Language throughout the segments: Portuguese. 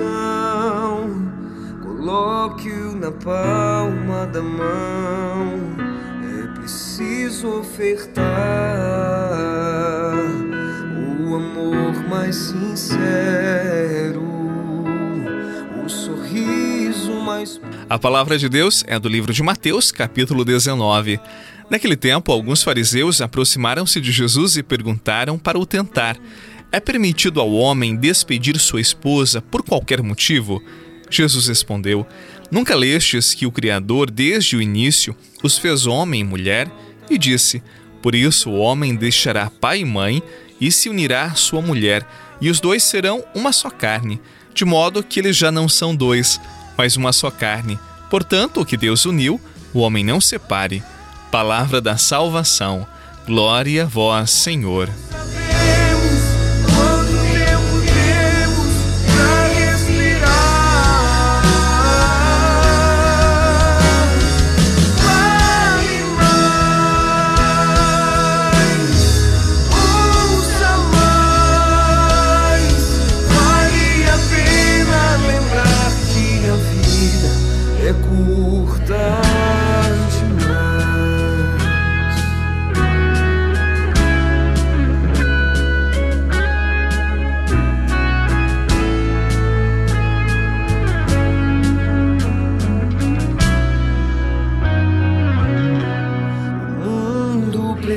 mão, coloque-o na palma da mão. É preciso ofertar o amor mais sincero, o sorriso mais. A palavra de Deus é do livro de Mateus, capítulo 19. Naquele tempo, alguns fariseus aproximaram-se de Jesus e perguntaram para o tentar: É permitido ao homem despedir sua esposa por qualquer motivo? Jesus respondeu: Nunca lestes que o Criador, desde o início, os fez homem e mulher? E disse: Por isso o homem deixará pai e mãe e se unirá à sua mulher, e os dois serão uma só carne, de modo que eles já não são dois, mas uma só carne. Portanto, o que Deus uniu, o homem não separe. Palavra da salvação. Glória a vós, Senhor.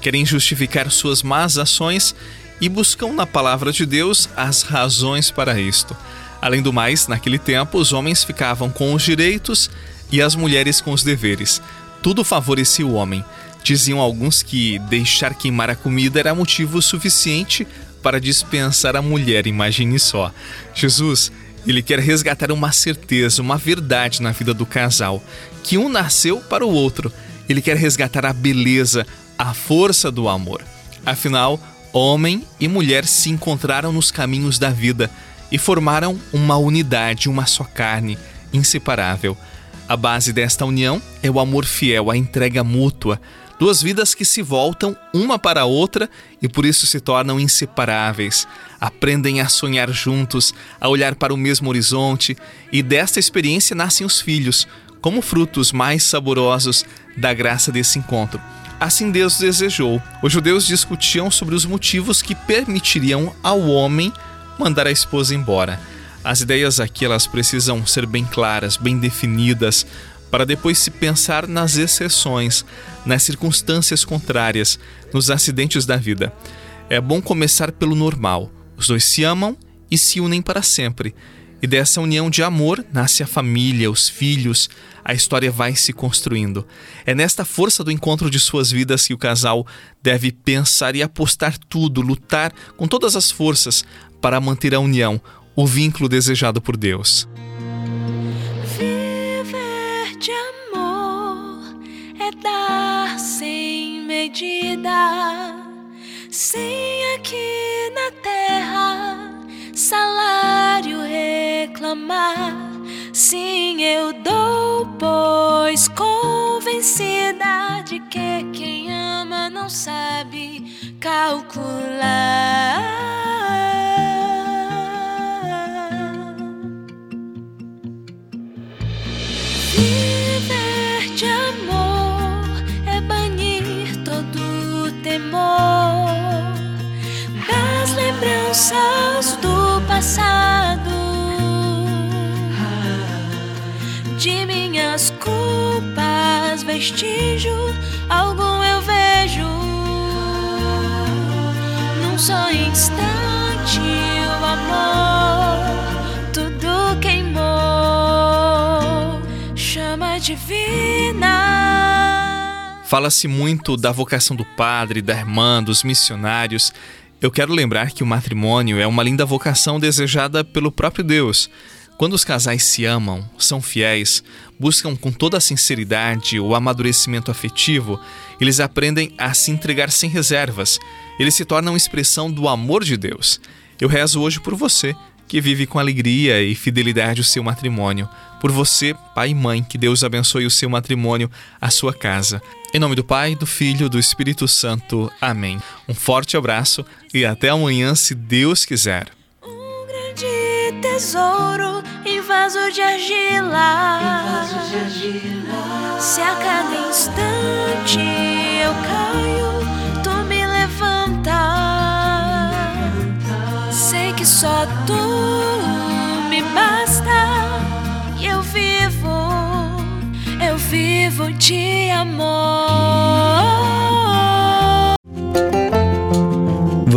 querem justificar suas más ações e buscam na palavra de Deus as razões para isto. Além do mais, naquele tempo, os homens ficavam com os direitos e as mulheres com os deveres. Tudo favorecia o homem. Diziam alguns que deixar queimar a comida era motivo suficiente para dispensar a mulher, imagine só. Jesus ele quer resgatar uma certeza, uma verdade na vida do casal, que um nasceu para o outro. Ele quer resgatar a beleza, a força do amor. Afinal, homem e mulher se encontraram nos caminhos da vida e formaram uma unidade, uma só carne, inseparável. A base desta união é o amor fiel, a entrega mútua, Duas vidas que se voltam uma para a outra e por isso se tornam inseparáveis. Aprendem a sonhar juntos, a olhar para o mesmo horizonte e desta experiência nascem os filhos, como frutos mais saborosos da graça desse encontro. Assim Deus desejou. Os judeus discutiam sobre os motivos que permitiriam ao homem mandar a esposa embora. As ideias aqui elas precisam ser bem claras, bem definidas, para depois se pensar nas exceções, nas circunstâncias contrárias, nos acidentes da vida. É bom começar pelo normal. Os dois se amam e se unem para sempre. E dessa união de amor nasce a família, os filhos, a história vai se construindo. É nesta força do encontro de suas vidas que o casal deve pensar e apostar tudo, lutar com todas as forças para manter a união, o vínculo desejado por Deus. medida, sem reclamar. Sim, eu dou, pois convencida de que quem ama não sabe calcular. lembranças vestígio algum eu vejo. Num só instante, o amor tudo queimou, chama divina. Fala-se muito da vocação do padre, da irmã, dos missionários. Eu quero lembrar que o matrimônio é uma linda vocação desejada pelo próprio Deus. Quando os casais se amam, são fiéis, buscam com toda a sinceridade o amadurecimento afetivo, eles aprendem a se entregar sem reservas, eles se tornam expressão do amor de Deus. Eu rezo hoje por você que vive com alegria e fidelidade o seu matrimônio. Por você, pai e mãe, que Deus abençoe o seu matrimônio, a sua casa. Em nome do Pai, do Filho do Espírito Santo. Amém. Um forte abraço e até amanhã, se Deus quiser. Tesouro em vaso de argila. Se a cada instante eu caio, tu me levanta. Sei que só tu me basta. E eu vivo, eu vivo de amor.